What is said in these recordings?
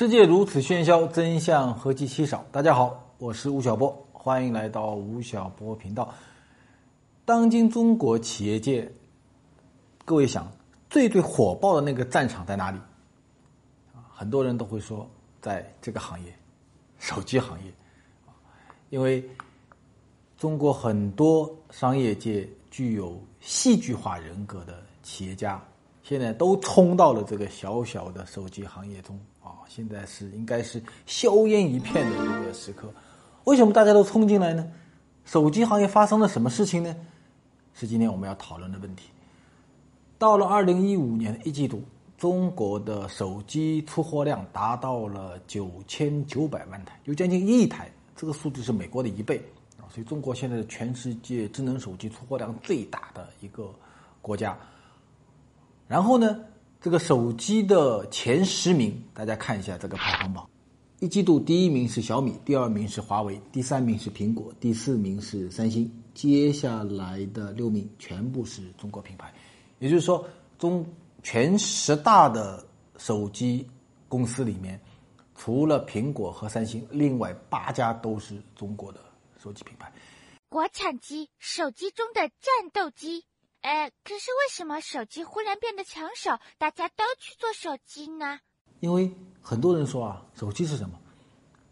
世界如此喧嚣，真相何其稀少。大家好，我是吴晓波，欢迎来到吴晓波频道。当今中国企业界，各位想最最火爆的那个战场在哪里？很多人都会说，在这个行业，手机行业，因为中国很多商业界具有戏剧化人格的企业家，现在都冲到了这个小小的手机行业中。啊现在是应该是硝烟一片的一个时刻，为什么大家都冲进来呢？手机行业发生了什么事情呢？是今天我们要讨论的问题。到了二零一五年一季度，中国的手机出货量达到了九千九百万台，有将近一亿台，这个数字是美国的一倍啊！所以中国现在是全世界智能手机出货量最大的一个国家。然后呢？这个手机的前十名，大家看一下这个排行榜。一季度第一名是小米，第二名是华为，第三名是苹果，第四名是三星。接下来的六名全部是中国品牌，也就是说，中全十大的手机公司里面，除了苹果和三星，另外八家都是中国的手机品牌。国产机，手机中的战斗机。哎，可是为什么手机忽然变得抢手，大家都去做手机呢？因为很多人说啊，手机是什么？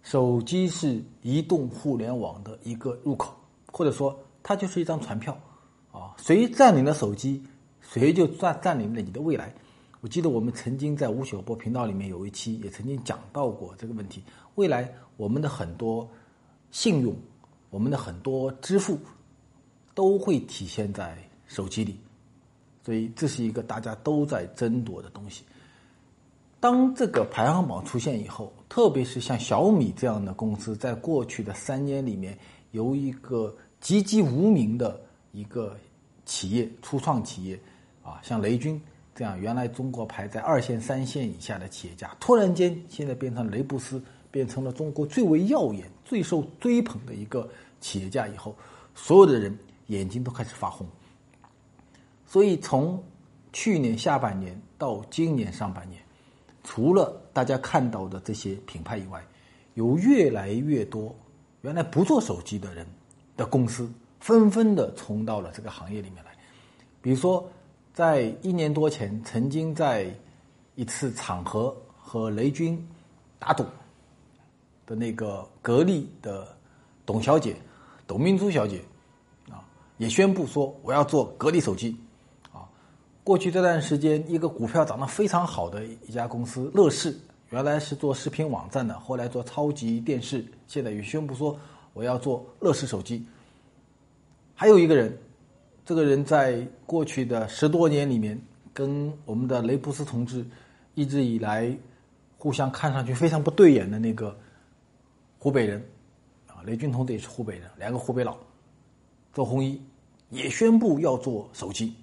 手机是移动互联网的一个入口，或者说它就是一张船票啊。谁占领了手机，谁就占占领了你的未来。我记得我们曾经在吴晓波频道里面有一期也曾经讲到过这个问题。未来我们的很多信用，我们的很多支付，都会体现在。手机里，所以这是一个大家都在争夺的东西。当这个排行榜出现以后，特别是像小米这样的公司，在过去的三年里面，由一个籍籍无名的一个企业、初创企业，啊，像雷军这样原来中国排在二线、三线以下的企业家，突然间现在变成雷布斯，变成了中国最为耀眼、最受追捧的一个企业家以后，所有的人眼睛都开始发红。所以，从去年下半年到今年上半年，除了大家看到的这些品牌以外，有越来越多原来不做手机的人的公司，纷纷的冲到了这个行业里面来。比如说，在一年多前，曾经在一次场合和雷军打赌的那个格力的董小姐董明珠小姐啊，也宣布说我要做格力手机。过去这段时间，一个股票涨得非常好的一家公司乐视，原来是做视频网站的，后来做超级电视，现在也宣布说我要做乐视手机。还有一个人，这个人在过去的十多年里面，跟我们的雷布斯同志一直以来互相看上去非常不对眼的那个湖北人啊，雷军同志也是湖北人，两个湖北佬，周鸿祎也宣布要做手机。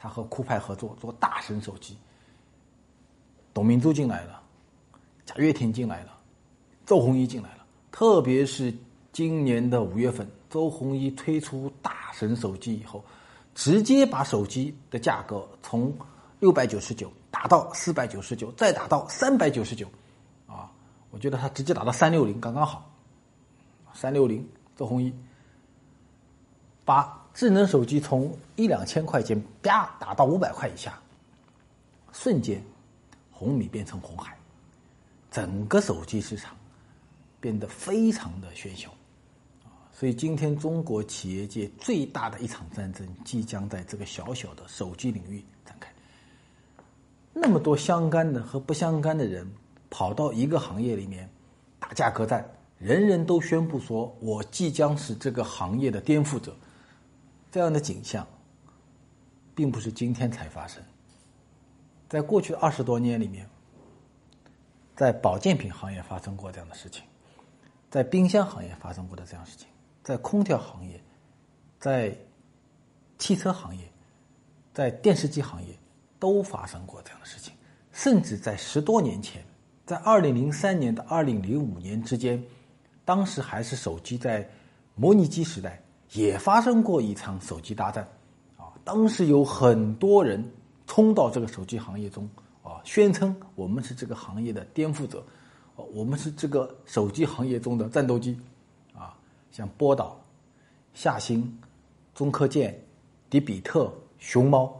他和酷派合作做大神手机，董明珠进来了，贾跃亭进来了，周鸿祎进来了。特别是今年的五月份，周鸿祎推出大神手机以后，直接把手机的价格从六百九十九打到四百九十九，再打到三百九十九，啊，我觉得他直接打到三六零刚刚好，三六零，周鸿祎把。智能手机从一两千块钱啪打到五百块以下，瞬间红米变成红海，整个手机市场变得非常的喧嚣！所以今天中国企业界最大的一场战争即将在这个小小的手机领域展开。那么多相干的和不相干的人跑到一个行业里面打价格战，人人都宣布说我即将是这个行业的颠覆者。这样的景象，并不是今天才发生。在过去二十多年里面，在保健品行业发生过这样的事情，在冰箱行业发生过的这样事情，在空调行业，在汽车行业，在电视机行业都发生过这样的事情。甚至在十多年前，在二零零三年到二零零五年之间，当时还是手机在模拟机时代。也发生过一场手机大战，啊，当时有很多人冲到这个手机行业中，啊，宣称我们是这个行业的颠覆者，哦，我们是这个手机行业中的战斗机，啊，像波导、夏新、中科建、迪比特、熊猫。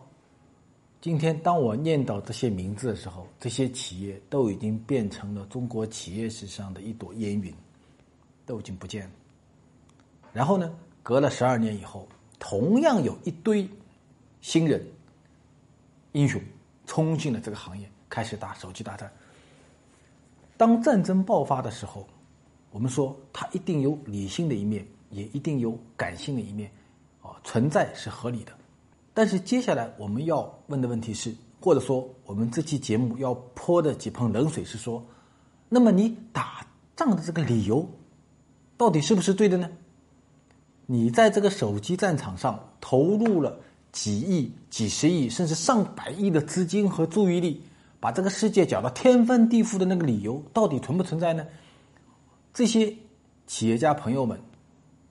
今天，当我念到这些名字的时候，这些企业都已经变成了中国企业史上的一朵烟云，都已经不见了。然后呢，隔了十二年以后，同样有一堆新人。英雄冲进了这个行业，开始打手机大战。当战争爆发的时候，我们说它一定有理性的一面，也一定有感性的一面，啊，存在是合理的。但是接下来我们要问的问题是，或者说我们这期节目要泼的几盆冷水是说，那么你打仗的这个理由，到底是不是对的呢？你在这个手机战场上投入了。几亿、几十亿，甚至上百亿的资金和注意力，把这个世界搅到天翻地覆的那个理由，到底存不存在呢？这些企业家朋友们，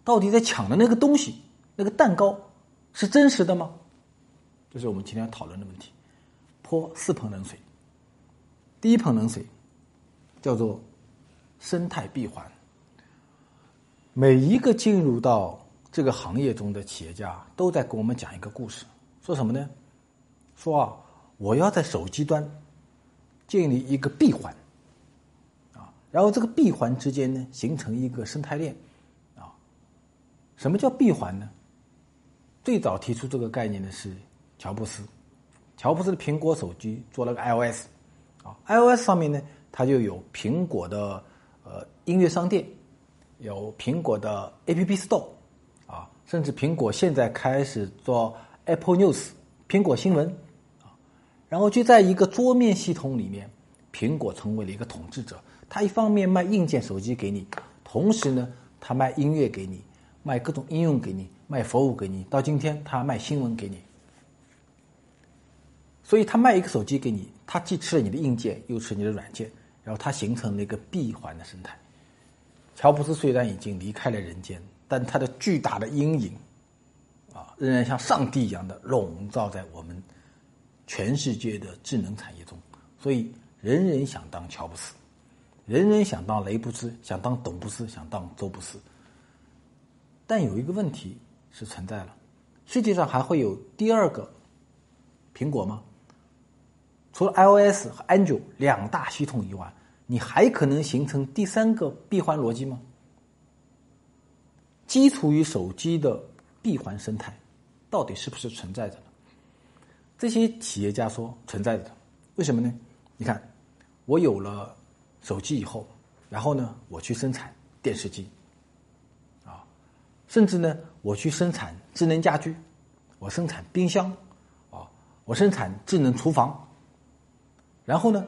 到底在抢的那个东西、那个蛋糕，是真实的吗？这是我们今天要讨论的问题。泼四盆冷水。第一盆冷水叫做生态闭环。每一个进入到这个行业中的企业家都在跟我们讲一个故事，说什么呢？说啊，我要在手机端建立一个闭环，啊，然后这个闭环之间呢形成一个生态链，啊，什么叫闭环呢？最早提出这个概念的是乔布斯，乔布斯的苹果手机做了个 iOS，啊，iOS 上面呢它就有苹果的呃音乐商店，有苹果的 App Store。甚至苹果现在开始做 Apple News，苹果新闻，啊，然后就在一个桌面系统里面，苹果成为了一个统治者。它一方面卖硬件手机给你，同时呢，它卖音乐给你，卖各种应用给你，卖服务给你。到今天，它卖新闻给你。所以，它卖一个手机给你，它既吃了你的硬件，又吃你的软件，然后它形成了一个闭环的生态。乔布斯虽然已经离开了人间。但它的巨大的阴影，啊，仍然像上帝一样的笼罩在我们全世界的智能产业中。所以，人人想当乔布斯，人人想当雷布斯，想当董布斯，想当周布斯。但有一个问题是存在了：世界上还会有第二个苹果吗？除了 iOS 和安卓两大系统以外，你还可能形成第三个闭环逻辑吗？基础于手机的闭环生态，到底是不是存在着的？这些企业家说存在着的，为什么呢？你看，我有了手机以后，然后呢，我去生产电视机，啊，甚至呢，我去生产智能家居，我生产冰箱，啊，我生产智能厨房，然后呢，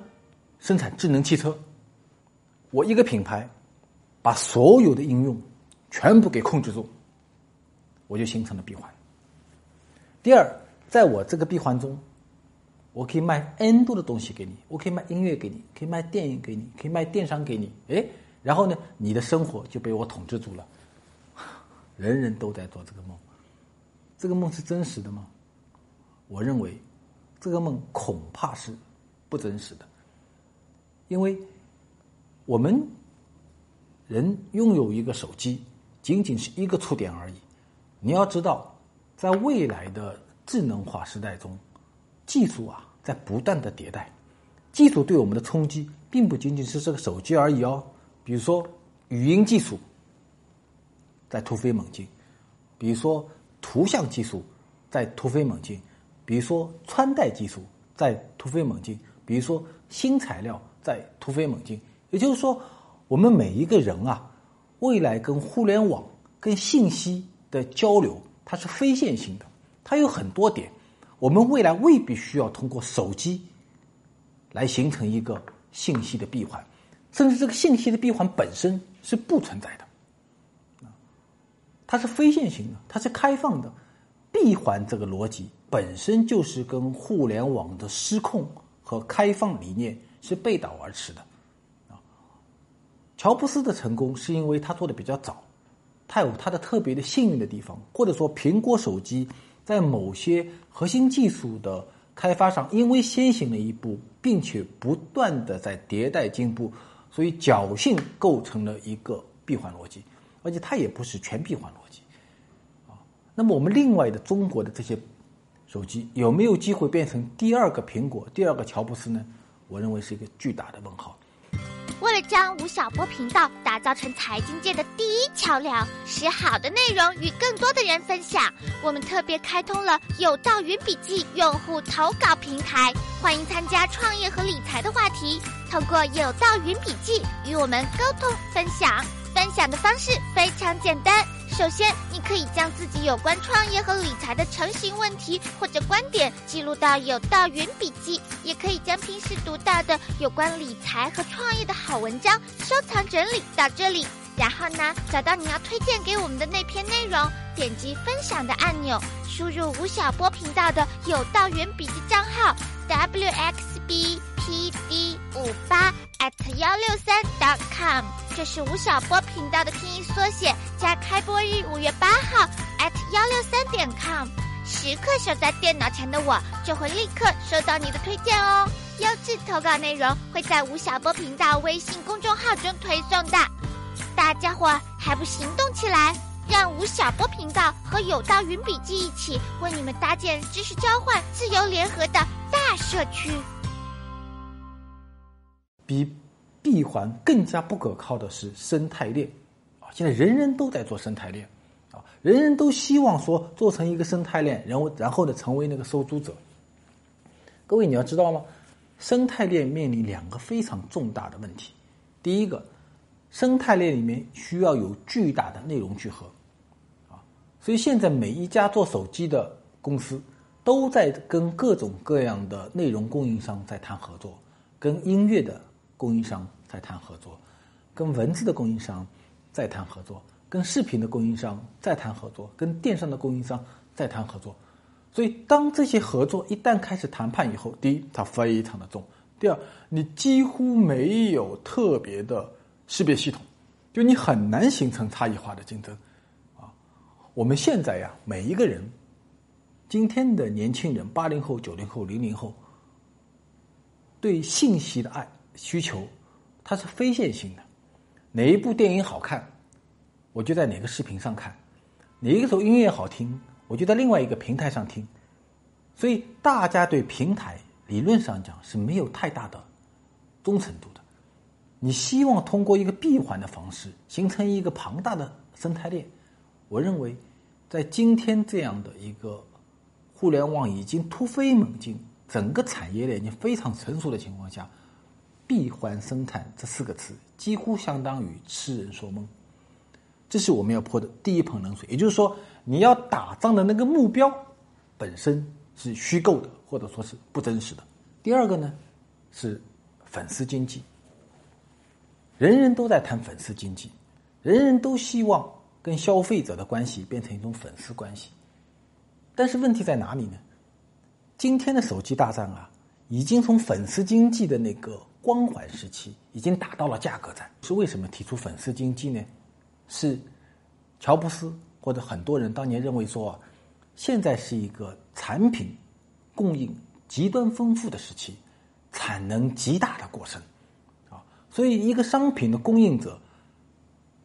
生产智能汽车，我一个品牌把所有的应用。全部给控制住，我就形成了闭环。第二，在我这个闭环中，我可以卖 N 多的东西给你，我可以卖音乐给你，可以卖电影给你，可以卖电商给你。哎，然后呢，你的生活就被我统治住了。人人都在做这个梦，这个梦是真实的吗？我认为，这个梦恐怕是不真实的，因为我们人拥有一个手机。仅仅是一个触点而已。你要知道，在未来的智能化时代中，技术啊在不断的迭代。技术对我们的冲击，并不仅仅是这个手机而已哦。比如说，语音技术在突飞猛进；比如说，图像技术在突飞猛进；比如说，穿戴技术在突飞猛进；比如说，新材料在突飞猛进。也就是说，我们每一个人啊。未来跟互联网、跟信息的交流，它是非线性的，它有很多点。我们未来未必需要通过手机来形成一个信息的闭环，甚至这个信息的闭环本身是不存在的。它是非线性的，它是开放的。闭环这个逻辑本身就是跟互联网的失控和开放理念是背道而驰的。乔布斯的成功是因为他做的比较早，他有他的特别的幸运的地方，或者说苹果手机在某些核心技术的开发上因为先行了一步，并且不断的在迭代进步，所以侥幸构成了一个闭环逻辑，而且它也不是全闭环逻辑，啊，那么我们另外的中国的这些手机有没有机会变成第二个苹果、第二个乔布斯呢？我认为是一个巨大的问号。为了将吴晓波频道打造成财经界的第一桥梁，使好的内容与更多的人分享，我们特别开通了有道云笔记用户投稿平台，欢迎参加创业和理财的话题，通过有道云笔记与我们沟通分享。分享的方式非常简单。首先，你可以将自己有关创业和理财的成型问题或者观点记录到有道云笔记，也可以将平时读到的有关理财和创业的好文章收藏整理到这里。然后呢，找到你要推荐给我们的那篇内容，点击分享的按钮，输入吴晓波频道的有道云笔记账号 wxb pd 五八 at 幺六三 dot com。这是吴晓波频道的拼音缩写，加开播日五月八号 at 幺六三点 com，时刻守在电脑前的我就会立刻收到你的推荐哦。优质投稿内容会在吴晓波频道微信公众号中推送的，大家伙还不行动起来，让吴晓波频道和有道云笔记一起为你们搭建知识交换、自由联合的大社区。比。闭环更加不可靠的是生态链，啊，现在人人都在做生态链，啊，人人都希望说做成一个生态链，然后然后呢成为那个收租者。各位你要知道吗？生态链面临两个非常重大的问题。第一个，生态链里面需要有巨大的内容聚合，啊，所以现在每一家做手机的公司都在跟各种各样的内容供应商在谈合作，跟音乐的。供应商在谈合作，跟文字的供应商在谈合作，跟视频的供应商在谈合作，跟电商的供应商在谈合作。所以，当这些合作一旦开始谈判以后，第一，它非常的重；第二，你几乎没有特别的识别系统，就你很难形成差异化的竞争。啊，我们现在呀，每一个人，今天的年轻人，八零后、九零后、零零后，对信息的爱。需求，它是非线性的。哪一部电影好看，我就在哪个视频上看；哪一首音乐好听，我就在另外一个平台上听。所以，大家对平台理论上讲是没有太大的忠诚度的。你希望通过一个闭环的方式形成一个庞大的生态链，我认为，在今天这样的一个互联网已经突飞猛进、整个产业链已经非常成熟的情况下。闭环生产这四个词几乎相当于痴人说梦，这是我们要泼的第一盆冷水。也就是说，你要打仗的那个目标本身是虚构的，或者说是不真实的。第二个呢，是粉丝经济，人人都在谈粉丝经济，人人都希望跟消费者的关系变成一种粉丝关系，但是问题在哪里呢？今天的手机大战啊，已经从粉丝经济的那个。光环时期已经打到了价格战，是为什么提出粉丝经济呢？是乔布斯或者很多人当年认为说，现在是一个产品供应极端丰富的时期，产能极大的过剩啊，所以一个商品的供应者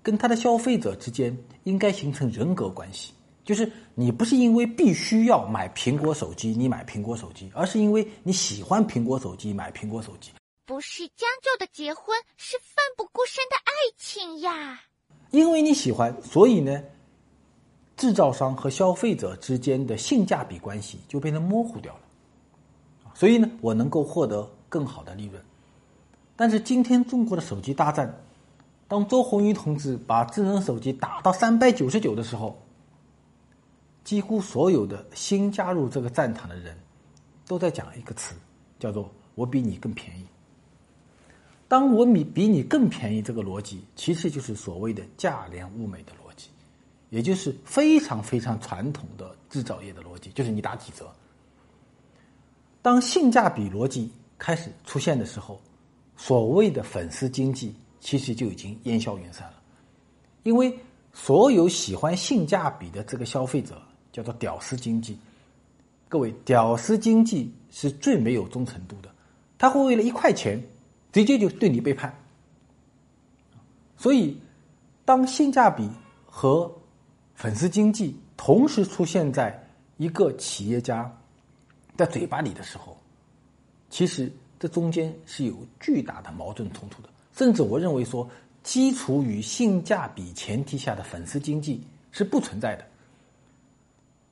跟他的消费者之间应该形成人格关系，就是你不是因为必须要买苹果手机你买苹果手机，而是因为你喜欢苹果手机买苹果手机。不是将就的结婚，是奋不顾身的爱情呀！因为你喜欢，所以呢，制造商和消费者之间的性价比关系就变得模糊掉了。所以呢，我能够获得更好的利润。但是今天中国的手机大战，当周鸿祎同志把智能手机打到三百九十九的时候，几乎所有的新加入这个战场的人，都在讲一个词，叫做“我比你更便宜”。当我比比你更便宜，这个逻辑其实就是所谓的价廉物美的逻辑，也就是非常非常传统的制造业的逻辑，就是你打几折。当性价比逻辑开始出现的时候，所谓的粉丝经济其实就已经烟消云散了，因为所有喜欢性价比的这个消费者叫做屌丝经济。各位，屌丝经济是最没有忠诚度的，他会为了一块钱，直接就对你背叛。所以，当性价比和粉丝经济同时出现在一个企业家的嘴巴里的时候，其实这中间是有巨大的矛盾冲突的。甚至我认为说，基础与性价比前提下的粉丝经济是不存在的。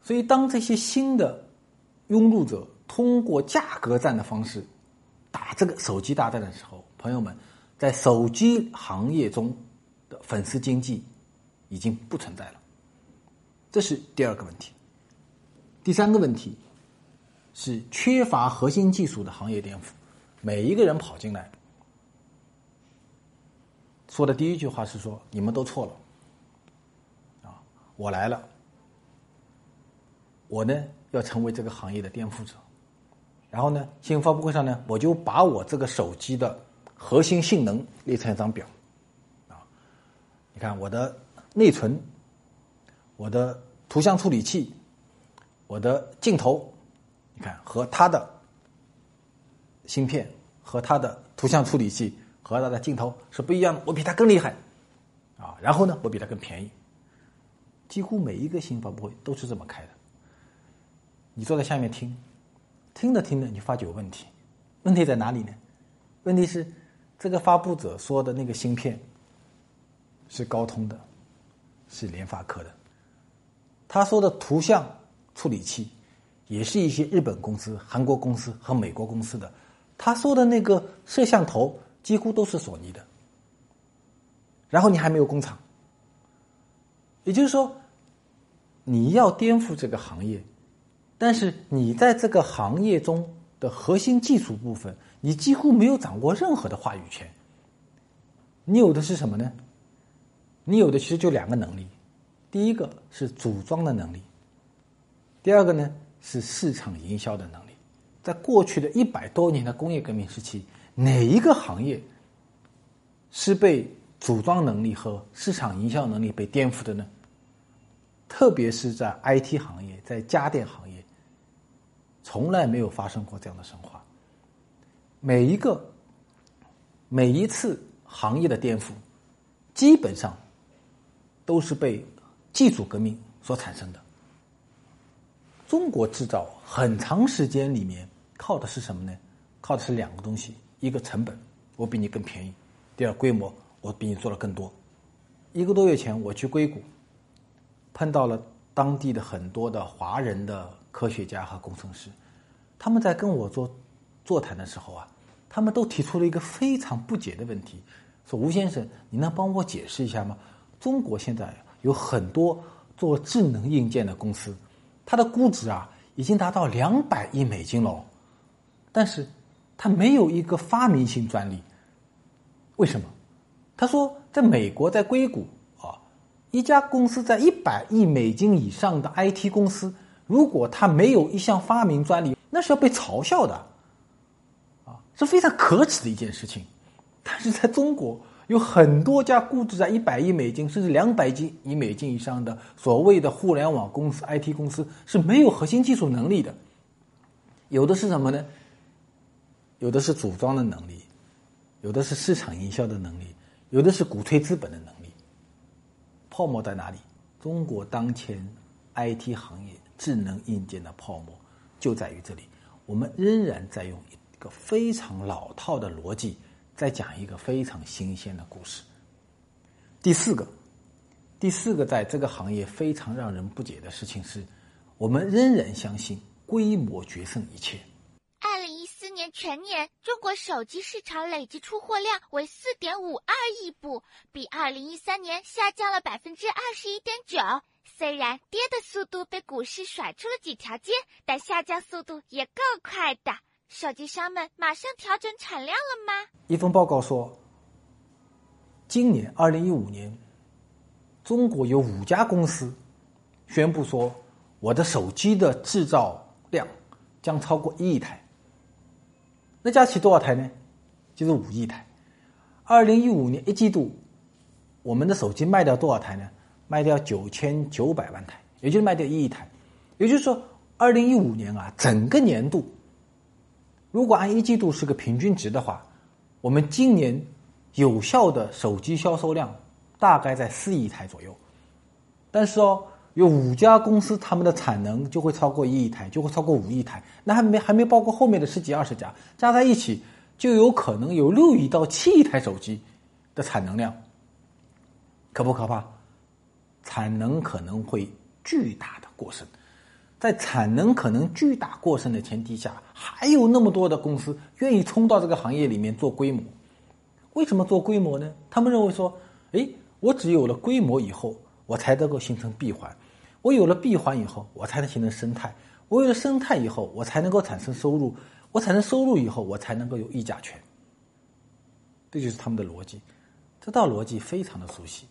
所以，当这些新的拥入者通过价格战的方式这个手机大战的时候，朋友们，在手机行业中的粉丝经济已经不存在了。这是第二个问题。第三个问题是缺乏核心技术的行业颠覆，每一个人跑进来说的第一句话是说：“你们都错了，啊，我来了。”我呢要成为这个行业的颠覆者，然后呢，新闻发布会上呢，我就把我这个手机的核心性能列成一张表，啊，你看我的内存，我的图像处理器，我的镜头，你看和它的芯片和它的图像处理器和它的镜头是不一样的，我比它更厉害，啊，然后呢，我比它更便宜，几乎每一个新闻发布会都是这么开的。你坐在下面听，听着听着，你发觉有问题。问题在哪里呢？问题是这个发布者说的那个芯片是高通的，是联发科的。他说的图像处理器也是一些日本公司、韩国公司和美国公司的。他说的那个摄像头几乎都是索尼的。然后你还没有工厂，也就是说，你要颠覆这个行业。但是你在这个行业中的核心技术部分，你几乎没有掌握任何的话语权。你有的是什么呢？你有的其实就两个能力，第一个是组装的能力，第二个呢是市场营销的能力。在过去的一百多年的工业革命时期，哪一个行业是被组装能力和市场营销能力被颠覆的呢？特别是在 IT 行业，在家电行业。从来没有发生过这样的神话。每一个、每一次行业的颠覆，基本上都是被技术革命所产生的。中国制造很长时间里面靠的是什么呢？靠的是两个东西：一个成本，我比你更便宜；第二，规模，我比你做的更多。一个多月前，我去硅谷，碰到了当地的很多的华人的。科学家和工程师，他们在跟我做座谈的时候啊，他们都提出了一个非常不解的问题：说吴先生，你能帮我解释一下吗？中国现在有很多做智能硬件的公司，它的估值啊已经达到两百亿美金了，但是它没有一个发明性专利，为什么？他说，在美国，在硅谷啊，一家公司在一百亿美金以上的 IT 公司。如果他没有一项发明专利，那是要被嘲笑的，啊，是非常可耻的一件事情。但是在中国，有很多家估值在一百亿美金甚至两百亿美金以上的所谓的互联网公司、IT 公司是没有核心技术能力的。有的是什么呢？有的是组装的能力，有的是市场营销的能力，有的是鼓吹资本的能力。泡沫在哪里？中国当前 IT 行业。智能硬件的泡沫就在于这里，我们仍然在用一个非常老套的逻辑，在讲一个非常新鲜的故事。第四个，第四个，在这个行业非常让人不解的事情是，我们仍然相信规模决胜一切。二零一四年全年，中国手机市场累计出货量为四点五二亿部，比二零一三年下降了百分之二十一点九。虽然跌的速度被股市甩出了几条街，但下降速度也够快的。手机商们马上调整产量了吗？一份报告说，今年二零一五年，中国有五家公司宣布说，我的手机的制造量将超过一亿台。那加起多少台呢？就是五亿台。二零一五年一季度，我们的手机卖掉多少台呢？卖掉九千九百万台，也就是卖掉一亿台。也就是说，二零一五年啊，整个年度，如果按一季度是个平均值的话，我们今年有效的手机销售量大概在四亿台左右。但是哦，有五家公司，他们的产能就会超过一亿台，就会超过五亿台，那还没还没包括后面的十几二十家，加在一起就有可能有六亿到七亿台手机的产能量，可不可怕？产能可能会巨大的过剩，在产能可能巨大过剩的前提下，还有那么多的公司愿意冲到这个行业里面做规模。为什么做规模呢？他们认为说，哎，我只有了规模以后，我才能够形成闭环；我有了闭环以后，我才能形成生态；我有了生态以后，我才能够产生收入；我产生收入以后，我才能够有议价权。这就是他们的逻辑，这套逻辑非常的熟悉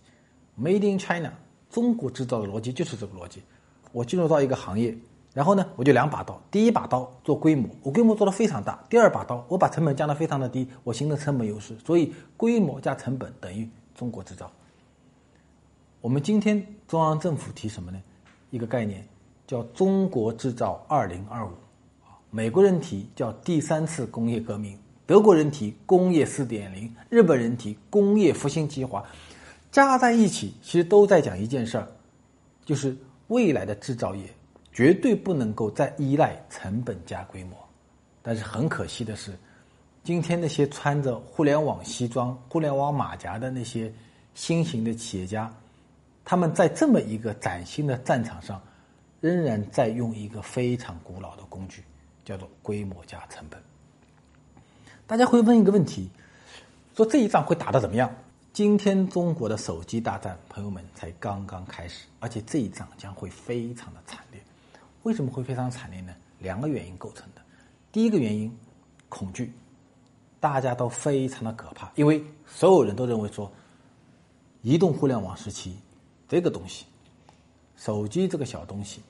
，Made in China。中国制造的逻辑就是这个逻辑，我进入到一个行业，然后呢，我就两把刀，第一把刀做规模，我规模做的非常大；第二把刀，我把成本降得非常的低，我形成成本优势。所以，规模加成本等于中国制造。我们今天中央政府提什么呢？一个概念叫“中国制造二零二五”，啊，美国人提叫“第三次工业革命”，德国人提“工业四点零”，日本人提“工业复兴计划”。加在一起，其实都在讲一件事儿，就是未来的制造业绝对不能够再依赖成本加规模。但是很可惜的是，今天那些穿着互联网西装、互联网马甲的那些新型的企业家，他们在这么一个崭新的战场上，仍然在用一个非常古老的工具，叫做规模加成本。大家会问一个问题：说这一仗会打得怎么样？今天中国的手机大战，朋友们才刚刚开始，而且这一仗将会非常的惨烈。为什么会非常惨烈呢？两个原因构成的。第一个原因，恐惧，大家都非常的可怕，因为所有人都认为说，移动互联网时期这个东西，手机这个小东西，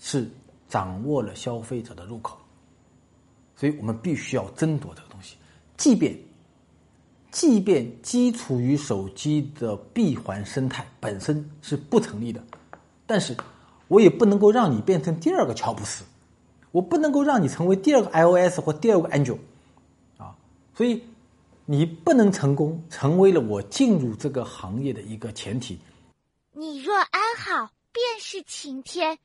是掌握了消费者的入口，所以我们必须要争夺这个东西，即便。即便基础于手机的闭环生态本身是不成立的，但是我也不能够让你变成第二个乔布斯，我不能够让你成为第二个 iOS 或第二个 Android，啊，所以你不能成功，成为了我进入这个行业的一个前提。你若安好，便是晴天，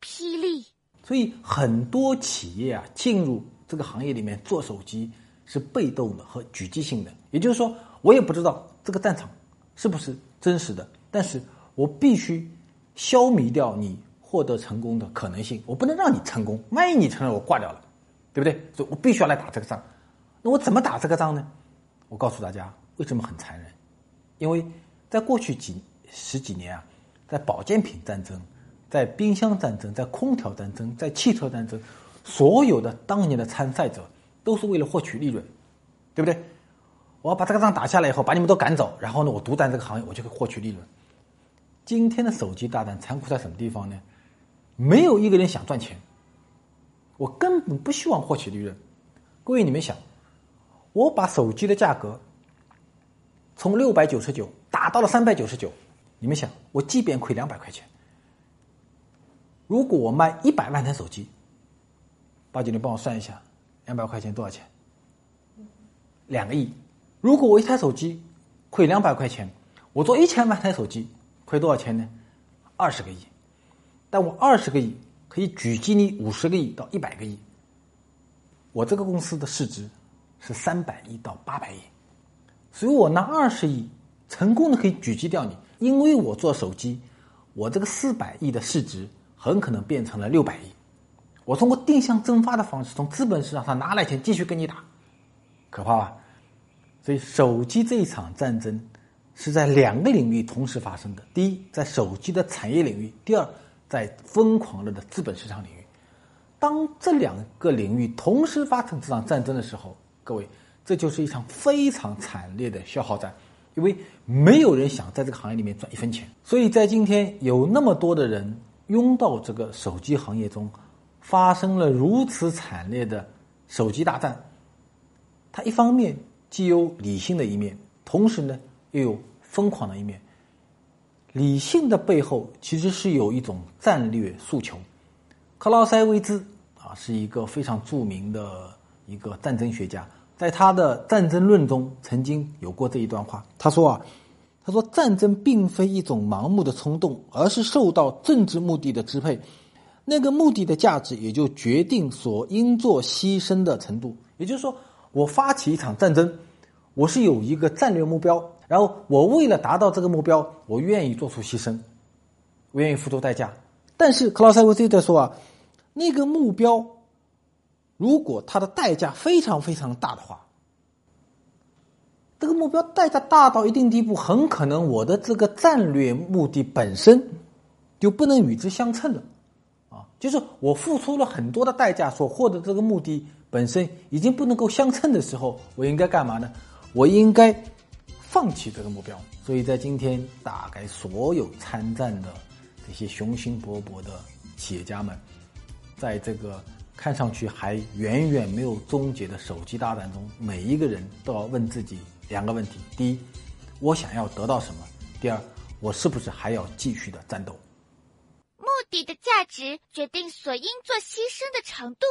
霹雳。所以很多企业啊，进入这个行业里面做手机。是被动的和狙击性的，也就是说，我也不知道这个战场是不是真实的，但是我必须消弭掉你获得成功的可能性，我不能让你成功，万一你成了，我挂掉了，对不对？所以我必须要来打这个仗。那我怎么打这个仗呢？我告诉大家，为什么很残忍？因为在过去几十几年啊，在保健品战争、在冰箱战争、在空调战争、在汽车战争，所有的当年的参赛者。都是为了获取利润，对不对？我要把这个仗打下来以后，把你们都赶走，然后呢，我独占这个行业，我就可以获取利润。今天的手机大战残酷在什么地方呢？没有一个人想赚钱，我根本不希望获取利润。各位，你们想，我把手机的价格从六百九十九打到了三百九十九，你们想，我即便亏两百块钱，如果我卖一百万台手机，八九，你帮我算一下。两百块钱多少钱？两个亿。如果我一台手机亏两百块钱，我做一千万台手机亏多少钱呢？二十个亿。但我二十个亿可以狙击你五十个亿到一百个亿。我这个公司的市值是三百亿到八百亿，所以我拿二十亿成功的可以狙击掉你。因为我做手机，我这个四百亿的市值很可能变成了六百亿。我通过定向蒸发的方式，从资本市场上拿来钱继续跟你打，可怕吧？所以手机这一场战争是在两个领域同时发生的：第一，在手机的产业领域；第二，在疯狂了的资本市场领域。当这两个领域同时发生这场战争的时候，各位，这就是一场非常惨烈的消耗战，因为没有人想在这个行业里面赚一分钱。所以在今天有那么多的人拥到这个手机行业中。发生了如此惨烈的手机大战，它一方面既有理性的一面，同时呢又有疯狂的一面。理性的背后其实是有一种战略诉求，克劳塞维兹啊，是一个非常著名的一个战争学家，在他的《战争论》中曾经有过这一段话。他说啊，他说战争并非一种盲目的冲动，而是受到政治目的的支配。那个目的的价值也就决定所应做牺牲的程度。也就是说，我发起一场战争，我是有一个战略目标，然后我为了达到这个目标，我愿意做出牺牲，我愿意付出代价。但是克劳塞维兹在说啊，那个目标如果它的代价非常非常大的话，这个目标代价大到一定地步，很可能我的这个战略目的本身就不能与之相称了。就是我付出了很多的代价，所获得这个目的本身已经不能够相称的时候，我应该干嘛呢？我应该放弃这个目标。所以在今天，大概所有参战的这些雄心勃勃的企业家们，在这个看上去还远远没有终结的手机大战中，每一个人都要问自己两个问题：第一，我想要得到什么？第二，我是不是还要继续的战斗？目的的价值决定所应做牺牲的程度。